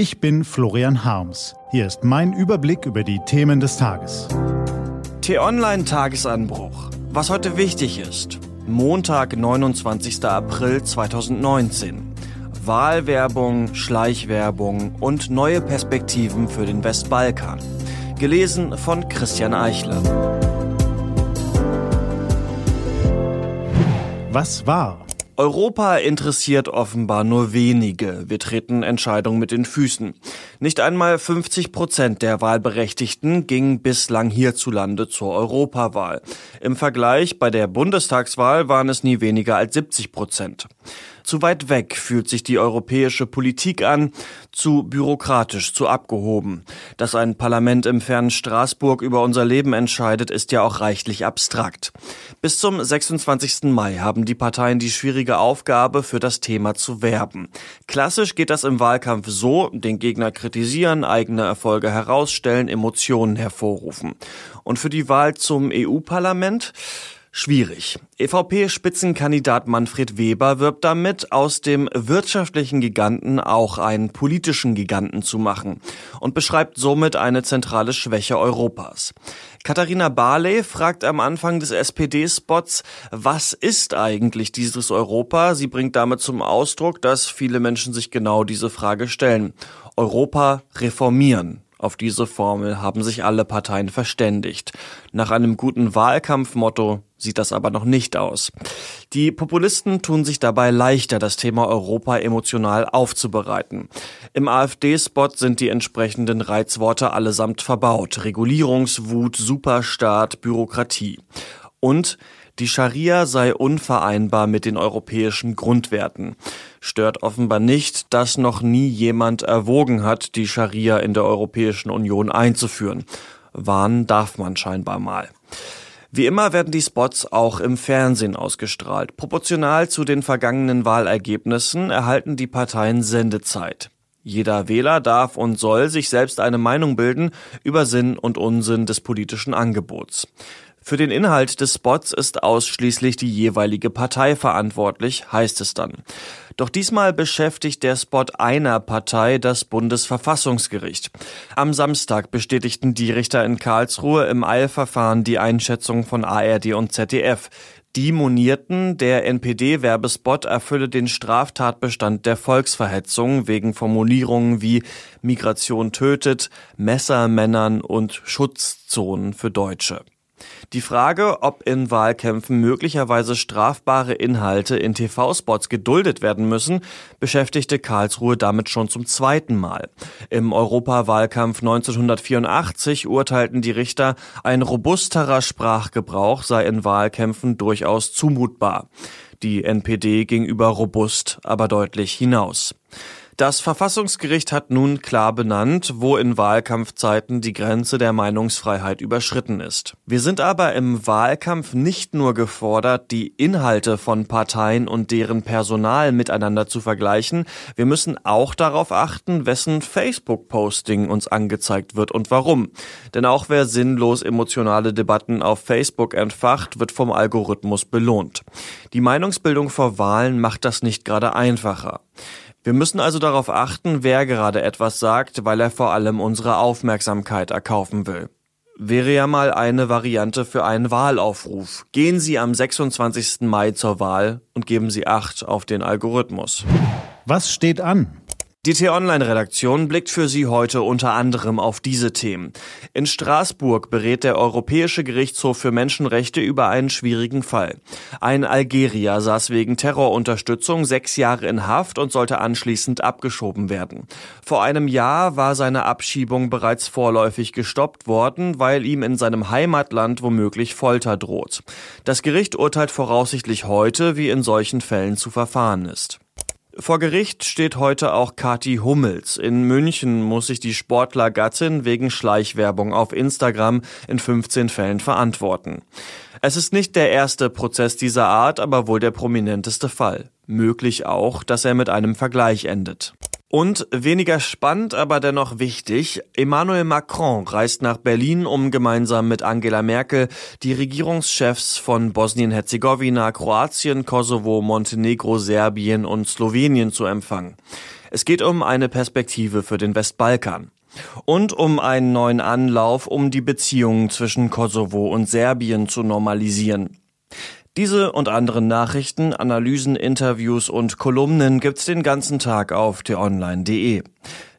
Ich bin Florian Harms. Hier ist mein Überblick über die Themen des Tages. T-Online Tagesanbruch. Was heute wichtig ist. Montag, 29. April 2019. Wahlwerbung, Schleichwerbung und neue Perspektiven für den Westbalkan. Gelesen von Christian Eichler. Was war? Europa interessiert offenbar nur wenige. Wir treten Entscheidungen mit den Füßen. Nicht einmal 50 Prozent der Wahlberechtigten gingen bislang hierzulande zur Europawahl. Im Vergleich bei der Bundestagswahl waren es nie weniger als 70 Prozent. Zu weit weg fühlt sich die europäische Politik an, zu bürokratisch, zu abgehoben. Dass ein Parlament im fernen Straßburg über unser Leben entscheidet, ist ja auch reichlich abstrakt. Bis zum 26. Mai haben die Parteien die schwierige Aufgabe, für das Thema zu werben. Klassisch geht das im Wahlkampf so, den Gegner kritisieren, eigene Erfolge herausstellen, Emotionen hervorrufen. Und für die Wahl zum EU-Parlament? Schwierig. EVP-Spitzenkandidat Manfred Weber wirbt damit, aus dem wirtschaftlichen Giganten auch einen politischen Giganten zu machen und beschreibt somit eine zentrale Schwäche Europas. Katharina Barley fragt am Anfang des SPD-Spots, was ist eigentlich dieses Europa? Sie bringt damit zum Ausdruck, dass viele Menschen sich genau diese Frage stellen. Europa reformieren. Auf diese Formel haben sich alle Parteien verständigt. Nach einem guten Wahlkampfmotto sieht das aber noch nicht aus. Die Populisten tun sich dabei leichter, das Thema Europa emotional aufzubereiten. Im AfD-Spot sind die entsprechenden Reizworte allesamt verbaut. Regulierungswut, Superstaat, Bürokratie. Und die Scharia sei unvereinbar mit den europäischen Grundwerten. Stört offenbar nicht, dass noch nie jemand erwogen hat, die Scharia in der Europäischen Union einzuführen. Warnen darf man scheinbar mal. Wie immer werden die Spots auch im Fernsehen ausgestrahlt. Proportional zu den vergangenen Wahlergebnissen erhalten die Parteien Sendezeit. Jeder Wähler darf und soll sich selbst eine Meinung bilden über Sinn und Unsinn des politischen Angebots. Für den Inhalt des Spots ist ausschließlich die jeweilige Partei verantwortlich, heißt es dann. Doch diesmal beschäftigt der Spot einer Partei das Bundesverfassungsgericht. Am Samstag bestätigten die Richter in Karlsruhe im Eilverfahren die Einschätzung von ARD und ZDF. Die monierten, der NPD-Werbespot erfülle den Straftatbestand der Volksverhetzung wegen Formulierungen wie Migration tötet, Messermännern und Schutzzonen für Deutsche. Die Frage, ob in Wahlkämpfen möglicherweise strafbare Inhalte in TV-Spots geduldet werden müssen, beschäftigte Karlsruhe damit schon zum zweiten Mal. Im Europawahlkampf 1984 urteilten die Richter, ein robusterer Sprachgebrauch sei in Wahlkämpfen durchaus zumutbar. Die NPD ging über robust, aber deutlich hinaus. Das Verfassungsgericht hat nun klar benannt, wo in Wahlkampfzeiten die Grenze der Meinungsfreiheit überschritten ist. Wir sind aber im Wahlkampf nicht nur gefordert, die Inhalte von Parteien und deren Personal miteinander zu vergleichen, wir müssen auch darauf achten, wessen Facebook-Posting uns angezeigt wird und warum. Denn auch wer sinnlos emotionale Debatten auf Facebook entfacht, wird vom Algorithmus belohnt. Die Meinungsbildung vor Wahlen macht das nicht gerade einfacher. Wir müssen also darauf achten, wer gerade etwas sagt, weil er vor allem unsere Aufmerksamkeit erkaufen will. Wäre ja mal eine Variante für einen Wahlaufruf. Gehen Sie am 26. Mai zur Wahl und geben Sie Acht auf den Algorithmus. Was steht an? Die T-Online-Redaktion blickt für Sie heute unter anderem auf diese Themen. In Straßburg berät der Europäische Gerichtshof für Menschenrechte über einen schwierigen Fall. Ein Algerier saß wegen Terrorunterstützung sechs Jahre in Haft und sollte anschließend abgeschoben werden. Vor einem Jahr war seine Abschiebung bereits vorläufig gestoppt worden, weil ihm in seinem Heimatland womöglich Folter droht. Das Gericht urteilt voraussichtlich heute, wie in solchen Fällen zu verfahren ist. Vor Gericht steht heute auch Kati Hummels. In München muss sich die Sportlergattin wegen Schleichwerbung auf Instagram in 15 Fällen verantworten. Es ist nicht der erste Prozess dieser Art, aber wohl der prominenteste Fall. Möglich auch, dass er mit einem Vergleich endet. Und weniger spannend, aber dennoch wichtig, Emmanuel Macron reist nach Berlin, um gemeinsam mit Angela Merkel die Regierungschefs von Bosnien-Herzegowina, Kroatien, Kosovo, Montenegro, Serbien und Slowenien zu empfangen. Es geht um eine Perspektive für den Westbalkan und um einen neuen Anlauf, um die Beziehungen zwischen Kosovo und Serbien zu normalisieren. Diese und andere Nachrichten, Analysen, Interviews und Kolumnen gibt's den ganzen Tag auf t-online.de.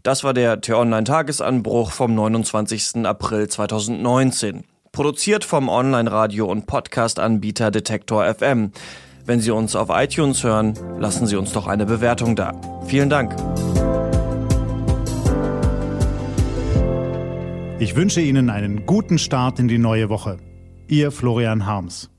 Das war der T-Online-Tagesanbruch vom 29. April 2019. Produziert vom Online-Radio- und Podcast-Anbieter Detektor FM. Wenn Sie uns auf iTunes hören, lassen Sie uns doch eine Bewertung da. Vielen Dank. Ich wünsche Ihnen einen guten Start in die neue Woche. Ihr Florian Harms.